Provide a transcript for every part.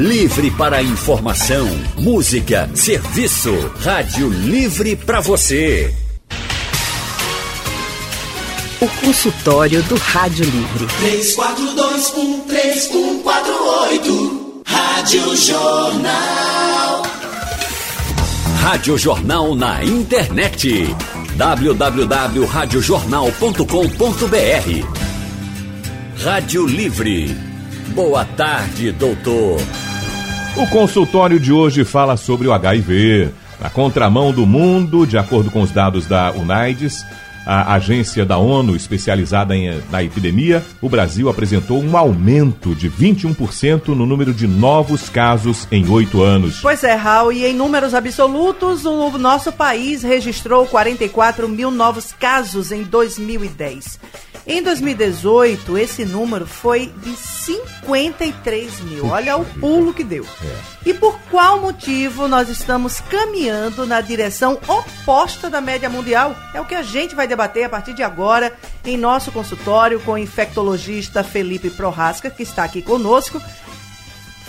Livre para informação, música, serviço. Rádio Livre para você. O consultório do Rádio Livre. 34213148. Rádio Jornal. Rádio Jornal na internet. www.radiojornal.com.br Rádio Livre. Boa tarde, doutor. O consultório de hoje fala sobre o HIV. Na contramão do mundo, de acordo com os dados da UNAIDS, a agência da ONU especializada em, na epidemia, o Brasil apresentou um aumento de 21% no número de novos casos em oito anos. Pois é, Raul, e em números absolutos, o nosso país registrou 44 mil novos casos em 2010. Em 2018, esse número foi de 53 mil. Olha o pulo que deu. E por qual motivo nós estamos caminhando na direção oposta da média mundial? É o que a gente vai debater a partir de agora em nosso consultório com o infectologista Felipe Prorasca, que está aqui conosco.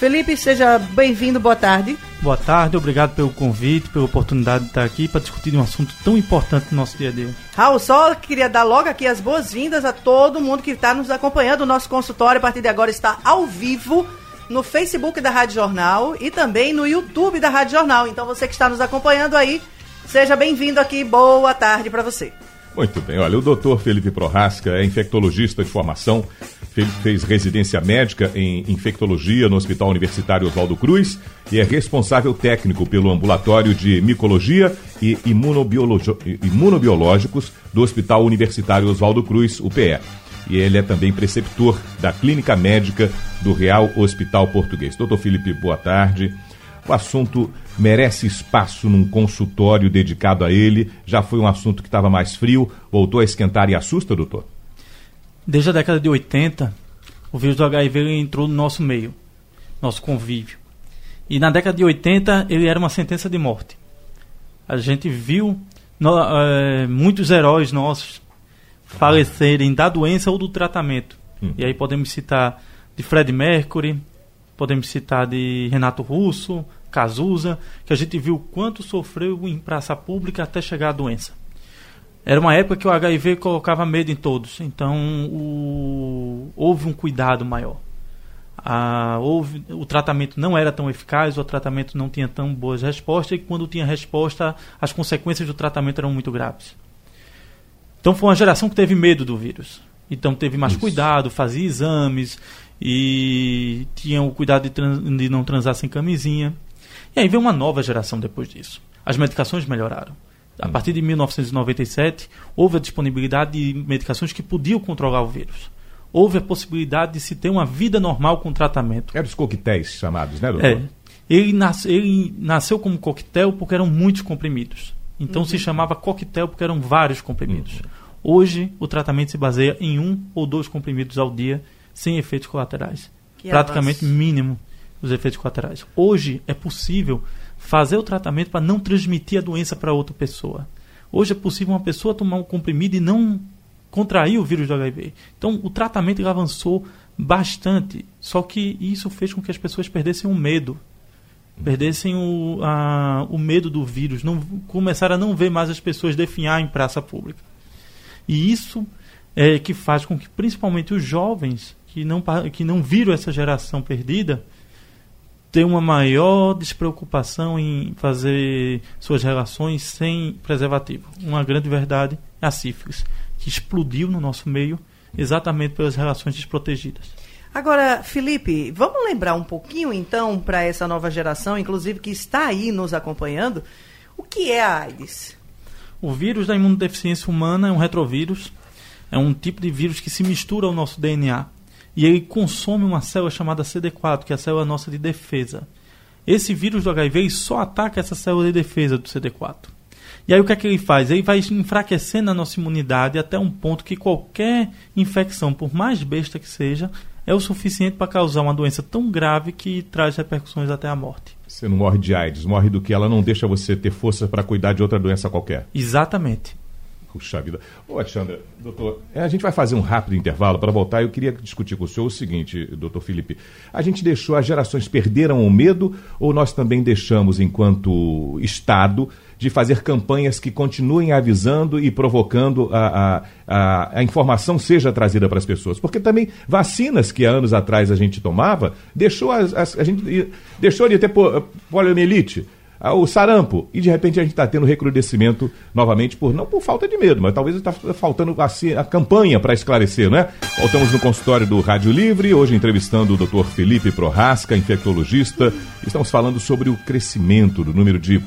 Felipe, seja bem-vindo, boa tarde. Boa tarde, obrigado pelo convite, pela oportunidade de estar aqui para discutir um assunto tão importante no nosso dia a dia. Raul, só queria dar logo aqui as boas-vindas a todo mundo que está nos acompanhando. O nosso consultório, a partir de agora, está ao vivo no Facebook da Rádio Jornal e também no YouTube da Rádio Jornal. Então, você que está nos acompanhando aí, seja bem-vindo aqui. Boa tarde para você. Muito bem, olha, o doutor Felipe Prorasca é infectologista de formação, fez residência médica em infectologia no Hospital Universitário Oswaldo Cruz e é responsável técnico pelo ambulatório de micologia e imunobiológicos do Hospital Universitário Oswaldo Cruz, UPE. E ele é também preceptor da Clínica Médica do Real Hospital Português. Doutor Felipe, boa tarde. O assunto merece espaço num consultório dedicado a ele. Já foi um assunto que estava mais frio, voltou a esquentar e assusta, doutor? Desde a década de 80, o vírus do HIV entrou no nosso meio, nosso convívio. E na década de 80, ele era uma sentença de morte. A gente viu no, é, muitos heróis nossos falecerem da doença ou do tratamento. Hum. E aí podemos citar de Fred Mercury, podemos citar de Renato Russo, Cazuza, que a gente viu quanto sofreu em praça pública até chegar a doença. Era uma época que o HIV colocava medo em todos, então o... houve um cuidado maior. Ah, houve, o tratamento não era tão eficaz, o tratamento não tinha tão boas respostas, e quando tinha resposta, as consequências do tratamento eram muito graves. Então foi uma geração que teve medo do vírus. Então teve mais Isso. cuidado, fazia exames e tinha o cuidado de, de não transar sem camisinha. E aí veio uma nova geração depois disso. As medicações melhoraram. A hum. partir de 1997, houve a disponibilidade de medicações que podiam controlar o vírus. Houve a possibilidade de se ter uma vida normal com tratamento. Eram os coquetéis chamados, né, doutor? É. Ele, nas, ele nasceu como coquetel porque eram muitos comprimidos. Então uhum. se chamava coquetel porque eram vários comprimidos. Uhum. Hoje, o tratamento se baseia em um ou dois comprimidos ao dia, sem efeitos colaterais. Que Praticamente avanço. mínimo os efeitos colaterais. Hoje é possível fazer o tratamento para não transmitir a doença para outra pessoa. Hoje é possível uma pessoa tomar um comprimido e não contrair o vírus do HIV. Então, o tratamento avançou bastante, só que isso fez com que as pessoas perdessem o medo. Perdessem o, a, o medo do vírus, não começaram a não ver mais as pessoas definhar em praça pública. E isso é que faz com que, principalmente os jovens que não, que não viram essa geração perdida, tem uma maior despreocupação em fazer suas relações sem preservativo. Uma grande verdade é a sífilis, que explodiu no nosso meio exatamente pelas relações desprotegidas. Agora, Felipe, vamos lembrar um pouquinho então para essa nova geração, inclusive que está aí nos acompanhando, o que é a AIDS? O vírus da imunodeficiência humana é um retrovírus, é um tipo de vírus que se mistura ao nosso DNA e ele consome uma célula chamada CD4, que é a célula nossa de defesa. Esse vírus do HIV só ataca essa célula de defesa do CD4. E aí o que é que ele faz? Ele vai enfraquecendo a nossa imunidade até um ponto que qualquer infecção, por mais besta que seja, é o suficiente para causar uma doença tão grave que traz repercussões até a morte. Você não morre de AIDS, morre do que ela não deixa você ter força para cuidar de outra doença qualquer. Exatamente. Puxa vida. Ô, Alexandra, doutor, é, a gente vai fazer um rápido intervalo para voltar. Eu queria discutir com o senhor o seguinte, doutor Felipe. A gente deixou, as gerações perderam o medo ou nós também deixamos, enquanto Estado, de fazer campanhas que continuem avisando e provocando a, a, a, a informação seja trazida para as pessoas? Porque também vacinas que há anos atrás a gente tomava, deixou, as, as, a gente, deixou de ter poliomielite o sarampo. E de repente a gente está tendo recrudescimento novamente, por não por falta de medo, mas talvez está faltando assim, a campanha para esclarecer, né? Voltamos no consultório do Rádio Livre, hoje entrevistando o Dr. Felipe Prorasca, infectologista. Estamos falando sobre o crescimento do número de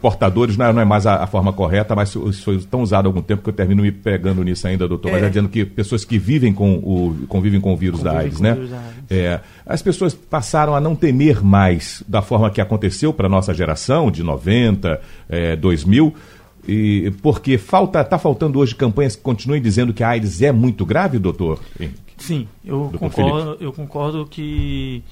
portadores não é, não é mais a, a, forma correta, mas isso foi tão usado há algum tempo que eu termino me pegando nisso ainda, doutor. É. Mas é dizendo que pessoas que vivem com o, convivem com o vírus convivem da AIDS, né? Da AIDS. É, as pessoas passaram a não temer mais da forma que aconteceu para a nossa geração, de 90, é, 2000, e, porque falta, está faltando hoje campanhas que continuem dizendo que a AIDS é muito grave, doutor? Sim, eu, concordo, eu concordo que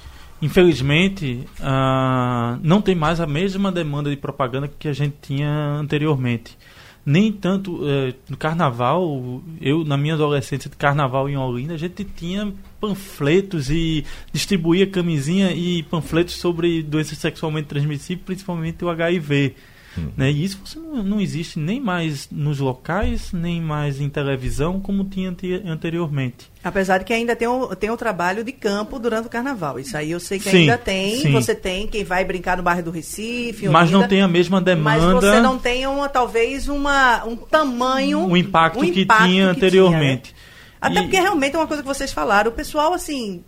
infelizmente, uh, não tem mais a mesma demanda de propaganda que a gente tinha anteriormente. Nem tanto uh, no carnaval, eu na minha adolescência de carnaval em Olinda, a gente tinha panfletos e distribuía camisinha e panfletos sobre doenças sexualmente transmissíveis, principalmente o HIV. Hum. Né? E isso não, não, existe nem mais nos locais, nem mais em televisão, como tinha anteriormente. Apesar de que ainda tem o, tem o trabalho de campo durante o carnaval. Isso aí eu sei que sim, ainda tem. Sim. Você tem quem vai brincar no bairro do Recife. Mas não tem a mesma demanda. Mas você não tem uma, talvez uma, um tamanho. Um impacto, um que, impacto tinha que anteriormente. Tinha, né? Até e... porque realmente é uma coisa que vocês falaram. O pessoal, assim,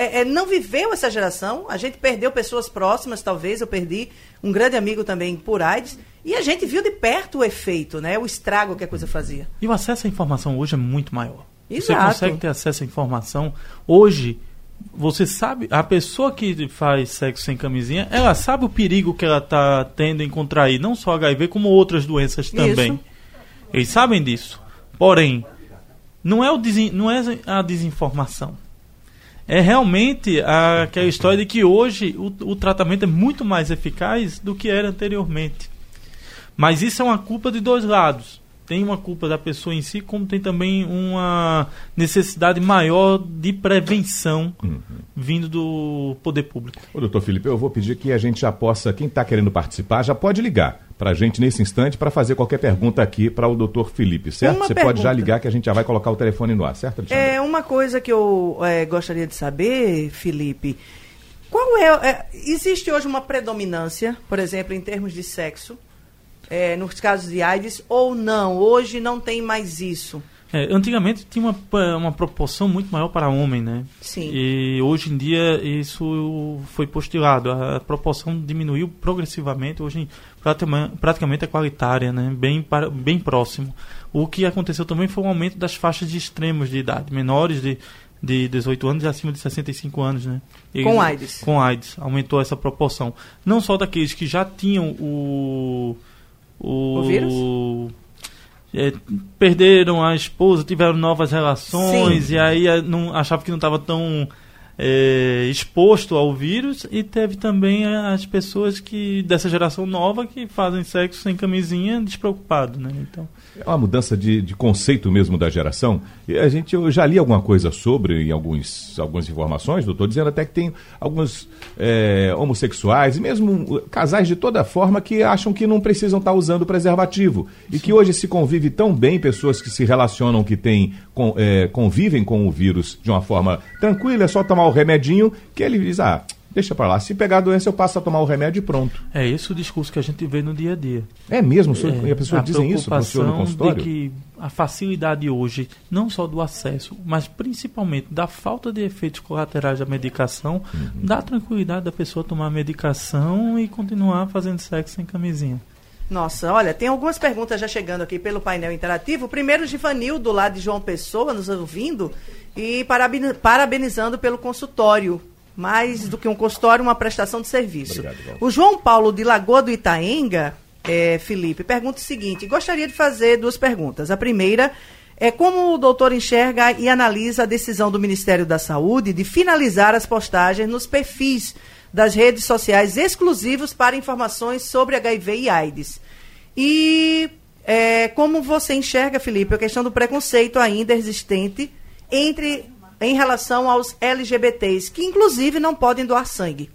é, é, não viveu essa geração. A gente perdeu pessoas próximas, talvez. Eu perdi um grande amigo também por AIDS. E a gente viu de perto o efeito, né? O estrago que a coisa fazia. E o acesso à informação hoje é muito maior. Exato. Você consegue ter acesso à informação. Hoje, você sabe, a pessoa que faz sexo sem camisinha, ela sabe o perigo que ela está tendo em contrair não só HIV, como outras doenças também. Isso. Eles sabem disso. Porém, não é, o não é a desinformação é realmente aquela história de que hoje o, o tratamento é muito mais eficaz do que era anteriormente. Mas isso é uma culpa de dois lados. Tem uma culpa da pessoa em si, como tem também uma necessidade maior de prevenção uhum. vindo do poder público. Ô, doutor Felipe, eu vou pedir que a gente já possa, quem está querendo participar, já pode ligar para a gente nesse instante para fazer qualquer pergunta aqui para o doutor Felipe, certo? Uma Você pergunta. pode já ligar que a gente já vai colocar o telefone no ar, certo, Alexandre? É uma coisa que eu é, gostaria de saber, Felipe. Qual é, é, Existe hoje uma predominância, por exemplo, em termos de sexo, é, nos casos de AIDS, ou não? Hoje não tem mais isso. É, antigamente tinha uma, uma proporção muito maior para homem, né? Sim. E hoje em dia isso foi postulado. A proporção diminuiu progressivamente. Hoje praticamente é qualitária, né? Bem, bem próximo. O que aconteceu também foi um aumento das faixas de extremos de idade, menores de, de 18 anos e acima de 65 anos, né? Eles, com AIDS. Com AIDS. Aumentou essa proporção. Não só daqueles que já tinham o... O, o vírus? é, perderam a esposa, tiveram novas relações Sim. e aí é, não, achava que não estava tão é, exposto ao vírus e teve também as pessoas que dessa geração nova que fazem sexo sem camisinha despreocupado, né? Então é uma mudança de, de conceito mesmo da geração. E a gente eu já li alguma coisa sobre em alguns algumas informações, doutor, dizendo até que tem alguns é, homossexuais e mesmo casais de toda forma que acham que não precisam estar usando preservativo e Sim. que hoje se convive tão bem pessoas que se relacionam que têm com, é, convivem com o vírus de uma forma tranquila, é só tomar o remedinho que ele diz ah Deixa para lá. Se pegar a doença, eu passo a tomar o remédio e pronto. É esse o discurso que a gente vê no dia a dia. É mesmo? É, e a pessoa dizem isso para o senhor no consultório? de que a facilidade hoje, não só do acesso, mas principalmente da falta de efeitos colaterais da medicação, uhum. dá tranquilidade da pessoa tomar a medicação e continuar fazendo sexo sem camisinha. Nossa, olha, tem algumas perguntas já chegando aqui pelo painel interativo. Primeiro, Givanildo, lá de João Pessoa, nos ouvindo e parabenizando pelo consultório mais do que um consultório, uma prestação de serviço. Obrigado, o João Paulo de Lagoa do Itaenga, é, Felipe, pergunta o seguinte: gostaria de fazer duas perguntas. A primeira é como o doutor enxerga e analisa a decisão do Ministério da Saúde de finalizar as postagens nos perfis das redes sociais exclusivos para informações sobre HIV e AIDS. E É, como você enxerga, Felipe, a questão do preconceito ainda existente entre em relação aos LGBTs, que inclusive não podem doar sangue?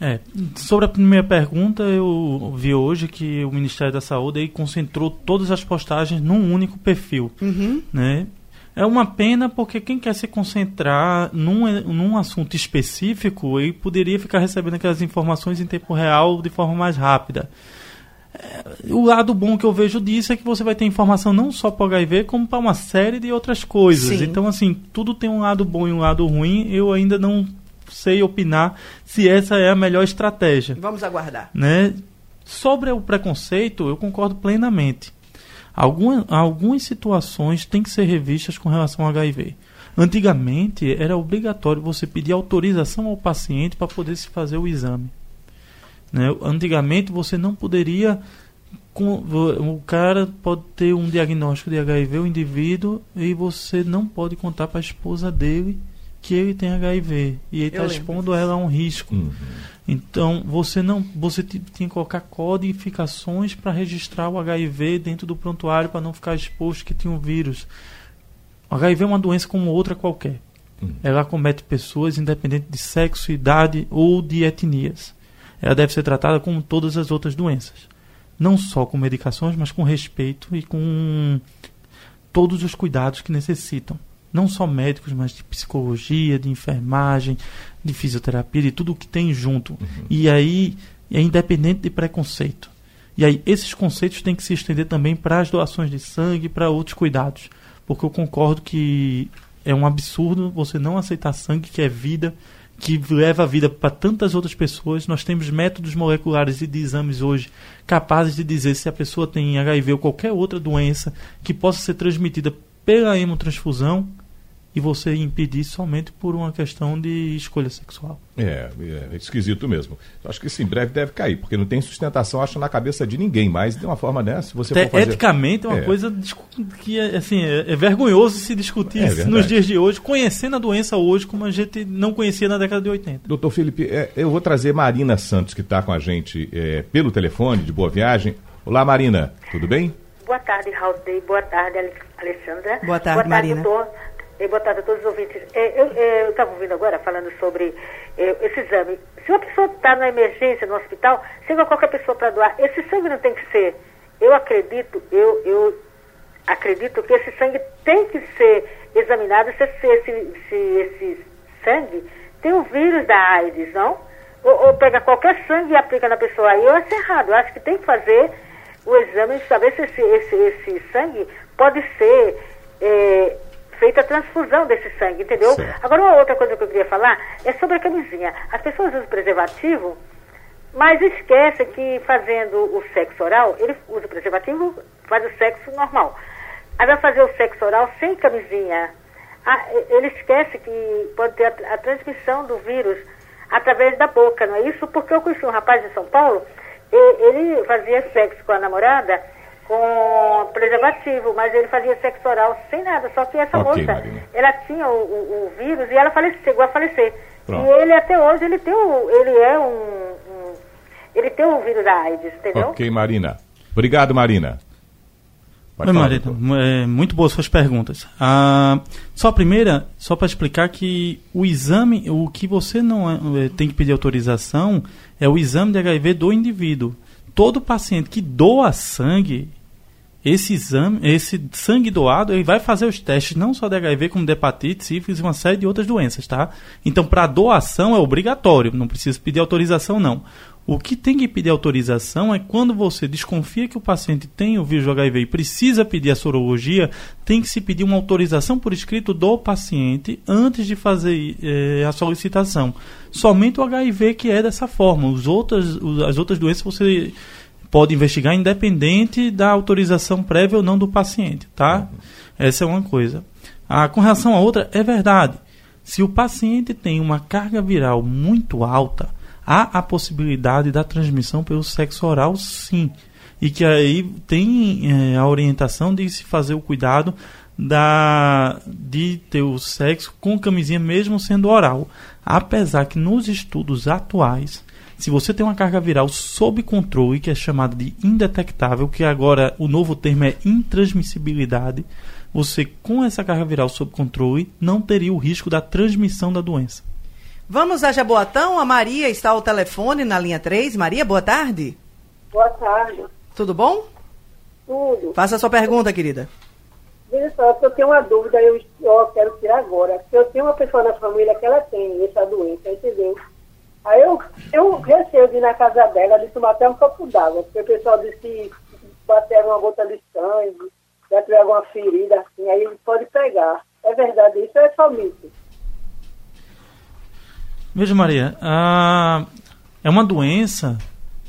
É, sobre a primeira pergunta, eu vi hoje que o Ministério da Saúde aí concentrou todas as postagens num único perfil, Uhum. né? É uma pena porque quem quer se concentrar num, num assunto específico, ele poderia ficar recebendo aquelas informações em tempo real de forma mais rápida. É, o lado bom que eu vejo disso é que você vai ter informação não só para o HIV, como para uma série de outras coisas. Sim. Então, assim, tudo tem um lado bom e um lado ruim. Eu ainda não sei opinar se essa é a melhor estratégia Vamos aguardar. né? Sobre o preconceito, eu concordo plenamente. Alguma, algumas situações têm que ser revistas com relação ao HIV. Antigamente era obrigatório você pedir autorização ao paciente para poder se fazer o exame. Né? Antigamente você não poderia. com- O cara pode ter um diagnóstico de HIV, o indivíduo, e você não pode contar para a esposa dele que ele tem HIV. E ele está expondo ela a um risco. Uhum. Então, você não, você tinha que colocar codificações para registrar o HIV dentro do prontuário para não ficar exposto que tinha um vírus. O HIV é uma doença como outra qualquer. Hum. Ela acomete pessoas independente de sexo, idade ou de etnias. Ela deve ser tratada como todas as outras doenças. Não só com medicações, mas com respeito e com todos os cuidados que necessitam. Não só médicos, mas de psicologia, de enfermagem, de fisioterapia, de tudo o que tem junto. E aí é independente de preconceito. E aí esses conceitos têm que se estender também para as doações de sangue, para outros cuidados. Porque eu concordo que é um absurdo você não aceitar sangue, que é vida, que leva a vida para tantas outras pessoas. Nós temos métodos moleculares e de exames hoje capazes de dizer se a pessoa tem HIV ou qualquer outra doença que possa ser transmitida pela hemotransfusão e você impedir somente por uma questão de escolha sexual. É, é esquisito mesmo. Acho que isso em breve deve cair, porque não tem sustentação, acho, na cabeça de ninguém, mas de uma forma dessa, se você Até fazer... eticamente é uma É. coisa que é, assim, é, é vergonhoso se discutir É nos dias de hoje, conhecendo a doença hoje como a gente não conhecia na década de 80. Doutor Felipe, é, eu vou trazer Marina Santos, que está com a gente é, pelo telefone, de Boa Viagem. Olá, Marina, tudo bem? Boa tarde, Raul. Boa tarde, Ale- Alessandra. Boa tarde, Marina. doutor. E boa tarde a todos os ouvintes. É, eu estava ouvindo agora, falando sobre é, esse exame. Se uma pessoa está na emergência, no hospital, chega qualquer pessoa para doar, esse sangue não tem que ser. Eu acredito, eu, eu acredito que esse sangue tem que ser examinado se, se esse, se esse sangue tem o vírus da AIDS, não? Ou, ou pega qualquer sangue e aplica na pessoa. Eu acho errado. Eu acho que tem que fazer o exame de saber se esse, esse, esse sangue pode ser é, feita a transfusão desse sangue, entendeu? Certo. Agora, uma outra coisa que eu queria falar é sobre a camisinha. As pessoas usam preservativo, mas esquecem que fazendo o sexo oral, ele usa o preservativo, faz o sexo normal. Aí vai fazer o sexo oral sem camisinha. Ah, ele esquece que pode ter a, a transmissão do vírus através da boca, não é isso? Porque eu conheci um rapaz de São Paulo, ele fazia sexo com a namorada com preservativo, mas ele fazia sexo oral sem nada. Só que essa Ok, moça, Marina. ela tinha o, o- o vírus e ela falece, chegou a falecer. Pronto. E ele até hoje, ele tem o, ele é um, um- ele tem o vírus da AIDS, entendeu? Ok, Marina. Obrigado, Marina. Pode Oi, Marita. É, muito boas suas perguntas. Ah, só a primeira, só para explicar que o exame, o que você não é, é, tem que pedir autorização é o exame de HIV do indivíduo. Todo paciente que doa sangue, esse exame, esse sangue doado, ele vai fazer os testes não só de HIV, como de hepatite, sífilis e uma série de outras doenças, tá? Então, para doação é obrigatório, não precisa pedir autorização, não. O que tem que pedir autorização é quando você desconfia que o paciente tem o vírus do HIV e precisa pedir a sorologia, tem que se pedir uma autorização por escrito do paciente antes de fazer eh, a solicitação. Somente o HIV que é dessa forma. Os outras, as outras doenças você pode investigar independente da autorização prévia ou não do paciente, tá? Essa é uma coisa. Ah, com relação a outra, é verdade. Se o paciente tem uma carga viral muito alta, há a possibilidade da transmissão pelo sexo oral, sim. E que aí tem eh, a orientação de se fazer o cuidado da de ter o sexo com camisinha mesmo sendo oral. Apesar que nos estudos atuais, se você tem uma carga viral sob controle, que é chamada de indetectável, que agora o novo termo é intransmissibilidade, você com essa carga viral sob controle não teria o risco da transmissão da doença. Vamos a Jaboatão. A Maria está ao telefone na linha 3. Maria, boa tarde. Boa tarde. Tudo bom? Tudo. Faça a sua pergunta, querida. Veja só, eu tenho uma dúvida, eu, eu quero tirar agora. Eu tenho uma pessoa na família que ela tem essa doença, entendeu? Aí eu, eu receio de ir na casa dela, de tomar até um copo d'água, porque o pessoal disse que bater uma gota de sangue, já tiver alguma ferida assim, aí pode pegar. É verdade isso é só mito? Veja, Maria, a... é uma doença,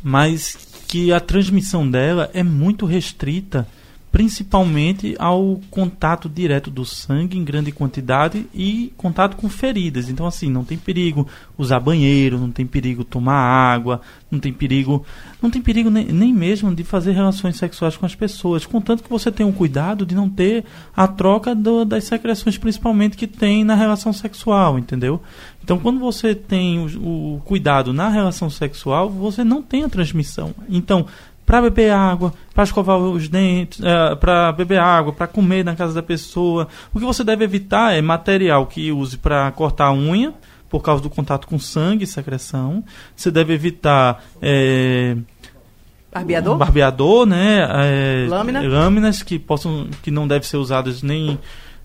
mas que a transmissão dela é muito restrita principalmente ao contato direto do sangue em grande quantidade e contato com feridas. Então, assim, não tem perigo usar banheiro, não tem perigo tomar água, não tem perigo, não tem perigo nem, nem mesmo de fazer relações sexuais com as pessoas, contanto que você tenha o cuidado de não ter a troca do, das secreções, principalmente que tem na relação sexual, entendeu? Então, quando você tem o, o cuidado na relação sexual, você não tem a transmissão. Então, para beber água, para escovar os dentes, é, para beber água, para comer na casa da pessoa. O que você deve evitar é material que use para cortar a unha, por causa do contato com sangue e secreção. Você deve evitar. É, barbeador? Barbeador, né? É, Lâmina? Lâminas que possam, que não devem ser usadas nem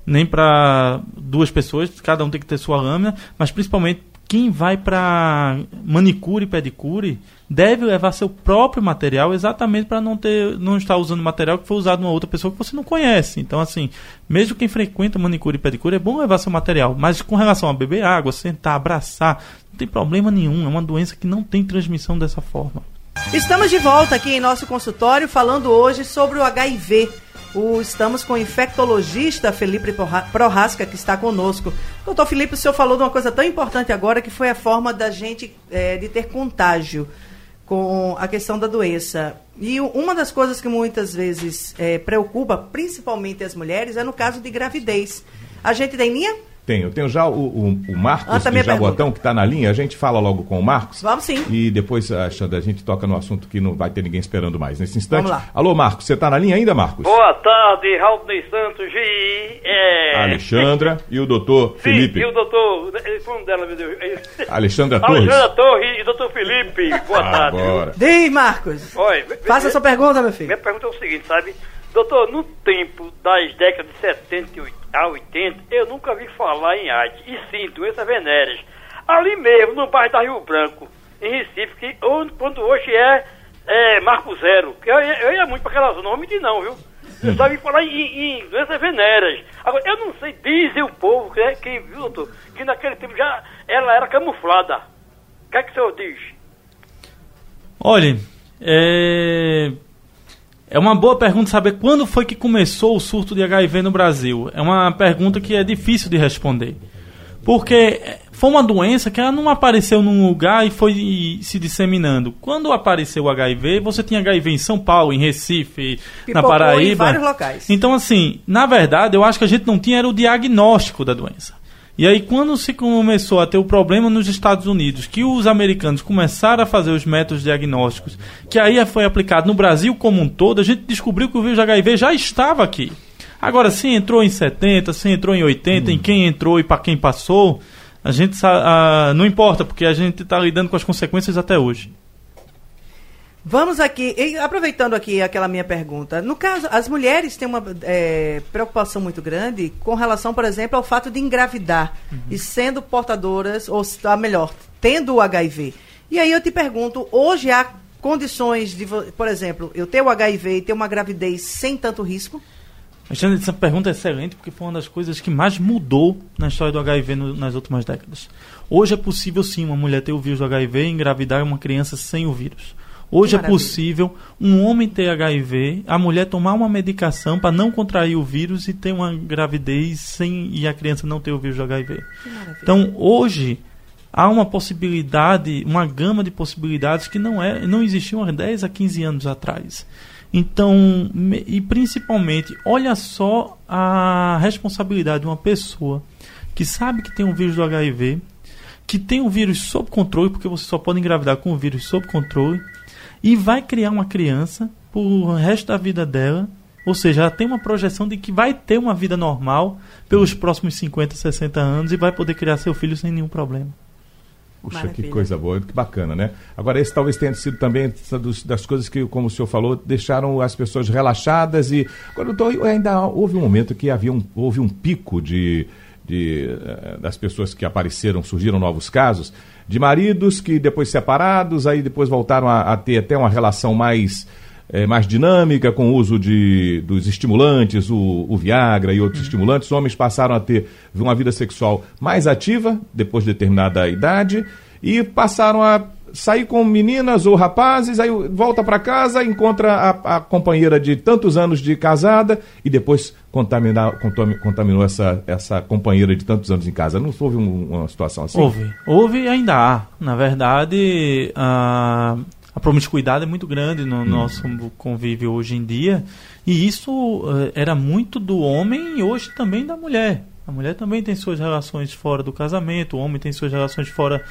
nem para duas pessoas, cada um tem que ter sua lâmina, mas principalmente quem vai para manicure e pedicure deve levar seu próprio material exatamente para não ter não estar usando material que foi usado numa outra pessoa que você não conhece. Então assim, mesmo quem frequenta manicure e pedicure é bom levar seu material, mas com relação a beber água, sentar, abraçar, não tem problema nenhum, é uma doença que não tem transmissão dessa forma. Estamos de volta aqui em nosso consultório falando hoje sobre o HIV. O, estamos com o infectologista Felipe Prorasca, que está conosco. Doutor Felipe, o senhor falou de uma coisa tão importante agora, que foi a forma da gente é, de ter contágio com a questão da doença. E uma das coisas que muitas vezes é, preocupa, principalmente as mulheres, é no caso de gravidez. A gente tem linha? Tenho. Tenho já o, o, o Marcos ah, de Jabotão, que está na linha. A gente fala logo com o Marcos. Vamos sim. E depois, Alexandre, a gente toca no assunto que não vai ter ninguém esperando mais nesse instante. Vamos lá. Alô, Marcos, você está na linha ainda, Marcos? Boa tarde, Raul Santos, Gi. É... Alexandra e o doutor sim, Felipe. E o doutor. Foi um dela, meu Deus. Alexandra Torres. Alexandra Torres e doutor Felipe. Boa tarde. Agora. Diz, Marcos. Oi, Faça a sua pergunta, meu filho. Minha pergunta é o seguinte, sabe? Doutor, no tempo das décadas de 70 a 80, eu nunca vi falar em AIDS, e sim, doenças venéreas. Ali mesmo, no bairro da Rio Branco, em Recife, que quando hoje é, é Marco Zero, que eu, eu ia muito para aquela zona, não me não, viu? Eu só vi falar em, em, doenças venéreas. Agora, eu não sei, dizem o povo, que, que viu, doutor, que naquele tempo já ela era camuflada. O que é que o senhor diz? Olha, é é uma boa pergunta saber quando foi que começou o surto de HIV no Brasil. É uma pergunta que é difícil de responder. Porque foi uma doença que ela não apareceu num lugar e foi se disseminando. Quando apareceu o HIV, você tinha HIV em São Paulo, em Recife, Pipocou na Paraíba. Em vários locais. Então, assim, na verdade, eu acho que a gente não tinha era o diagnóstico da doença. E aí, quando se começou a ter o problema nos Estados Unidos, que os americanos começaram a fazer os métodos diagnósticos, que aí foi aplicado no Brasil como um todo, a gente descobriu que o vírus HIV já estava aqui. Agora, se entrou em 70, se entrou em 80, hum. em quem entrou e para quem passou, a gente a, não importa, porque a gente está lidando com as consequências até hoje. Vamos aqui, aproveitando aqui aquela minha pergunta. No caso, as mulheres têm uma é, preocupação muito grande com relação, por exemplo, ao fato de engravidar uhum. e sendo portadoras, ou tá, melhor, tendo o HIV. E aí eu te pergunto, hoje há condições de, por exemplo, eu ter o HIV e ter uma gravidez sem tanto risco? Alexandre, essa pergunta é excelente porque foi uma das coisas que mais mudou na história do HIV no, nas últimas décadas. Hoje é possível sim uma mulher ter o vírus do HIV e engravidar uma criança sem o vírus. Hoje é possível um homem ter HIV, a mulher tomar uma medicação para não contrair o vírus e ter uma gravidez sem e a criança não ter o vírus do HIV. Então, hoje há uma possibilidade, uma gama de possibilidades que não é, não existiam há 10 a 15 anos atrás. Então, e principalmente, olha só a responsabilidade de uma pessoa que sabe que tem um vírus do HIV, que tem o vírus sob controle, porque você só pode engravidar com o vírus sob controle, e vai criar uma criança pro resto da vida dela. Ou seja, ela tem uma projeção de que vai ter uma vida normal pelos próximos 50, 60 anos e vai poder criar seu filho sem nenhum problema. Puxa, Maravilha. que coisa boa, que bacana, né? Agora, esse talvez tenha sido também das coisas que, como o senhor falou, deixaram as pessoas relaxadas e. Agora, doutor, ainda houve um momento que havia um, houve um pico de, de, eh, das pessoas que apareceram, surgiram novos casos, de maridos que depois separados, aí depois voltaram a, a ter até uma relação mais. eh, mais dinâmica, com o uso de, dos estimulantes, o, o Viagra e outros estimulantes. Homens passaram a ter uma vida sexual mais ativa depois de determinada idade e passaram a sair com meninas ou rapazes, aí volta para casa, encontra a, a companheira de tantos anos de casada e depois contaminar, contami- contaminou essa, essa companheira de tantos anos em casa. Não houve um- uma situação assim? Houve. Houve e ainda há. Na verdade, a, a promiscuidade é muito grande no nosso convívio hoje em dia. E isso eh, era muito do homem e hoje também da mulher. A mulher também tem suas relações fora do casamento, o homem tem suas relações fora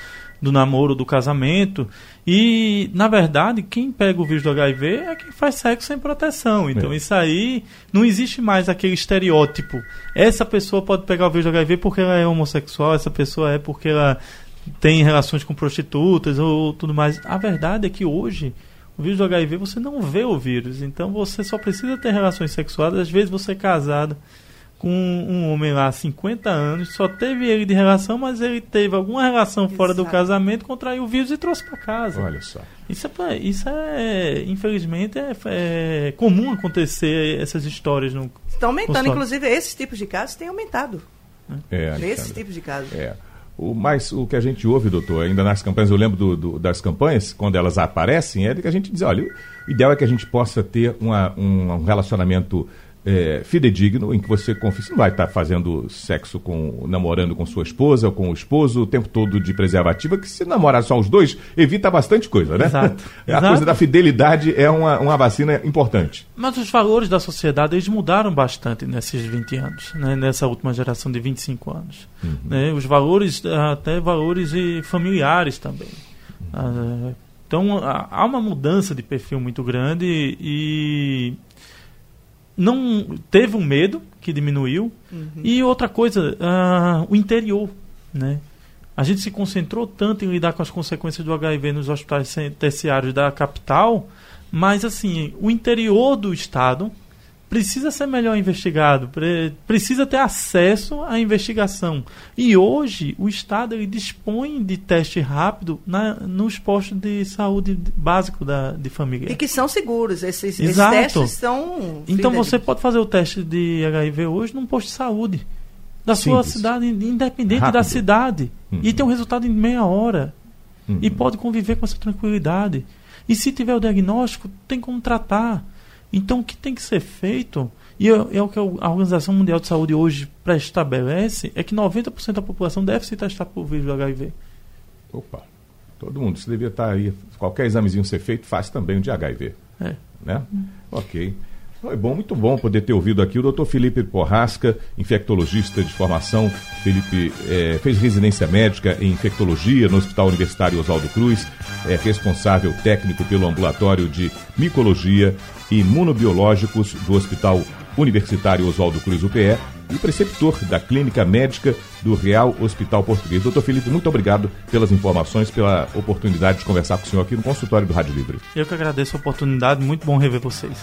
do namoro, do casamento. E, na verdade, quem pega o vírus do HIV é quem faz sexo sem proteção. Então, É. isso aí não existe mais aquele estereótipo. Essa pessoa pode pegar o vírus do HIV porque ela é homossexual, essa pessoa é porque ela tem relações com prostitutas ou tudo mais. A verdade é que hoje o vírus do HIV você não vê o vírus, então você só precisa ter relações sexuais. Às vezes você é casada com um homem lá há 50 anos, só teve ele de relação, mas ele teve alguma relação fora do Exato. casamento, contraiu o vírus e trouxe para casa. Olha só. Isso é, isso é infelizmente, é, é comum acontecer essas histórias no Estão aumentando, inclusive esses tipos de casos têm aumentado. É, Esses tipos de casos. É. O, mas o que a gente ouve, doutor, ainda nas campanhas, eu lembro do- do- das campanhas, quando elas aparecem, é de que a gente diz, olha, o ideal é que a gente possa ter uma- um, um relacionamento é, fidedigno, em que você confia, você não vai estar fazendo sexo com, namorando com sua esposa ou com o esposo o tempo todo de preservativa, que se namorar só os dois, evita bastante coisa, né? Exato. A Exato. coisa da fidelidade é uma, uma vacina importante. Mas os valores da sociedade eles mudaram bastante nesses 20 anos, né? nessa última geração de 25 anos. Né? Os valores, até valores familiares também. Ah, então há uma mudança de perfil muito grande e não teve um medo que diminuiu. E outra coisa ah, o interior né? A gente se concentrou tanto em lidar com as consequências do HIV nos hospitais terciários da capital mas assim o interior do estado precisa ser melhor investigado, pre- precisa ter acesso à investigação. E hoje o Estado ele dispõe de teste rápido na, nos postos de saúde básico da, de família. E que são seguros. Esses, esses testes são. Então você pode fazer o teste de HIV hoje num posto de saúde da sua Simples. cidade, independente Rápido. da cidade. Uhum. E tem um resultado em meia hora. Uhum. E pode conviver com essa tranquilidade. E se tiver o diagnóstico, tem como tratar. Então, o que tem que ser feito, e é, é o que a Organização Mundial de Saúde hoje pré-estabelece, é que 90% da população deve se testar por vírus do HIV. Opa, todo mundo, isso devia estar aí, qualquer examezinho ser feito, faz também o de HIV. É. né? Ok. Foi bom, muito bom poder ter ouvido aqui o doutor Felipe Porrasca, infectologista de formação. Felipe eh, fez residência médica em infectologia no Hospital Universitário Oswaldo Cruz, é responsável técnico pelo ambulatório de micologia e imunobiológicos do Hospital Universitário Oswaldo Cruz UPE e preceptor da Clínica Médica do Real Hospital Português. Doutor Felipe, muito obrigado pelas informações, pela oportunidade de conversar com o senhor aqui no consultório do Rádio Livre. Eu que agradeço a oportunidade, muito bom rever vocês.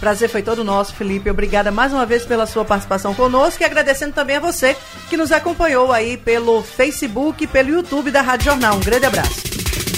Prazer foi todo nosso, Felipe. Obrigada mais uma vez pela sua participação conosco e agradecendo também a você que nos acompanhou aí pelo Facebook e pelo YouTube da Rádio Jornal. Um grande abraço.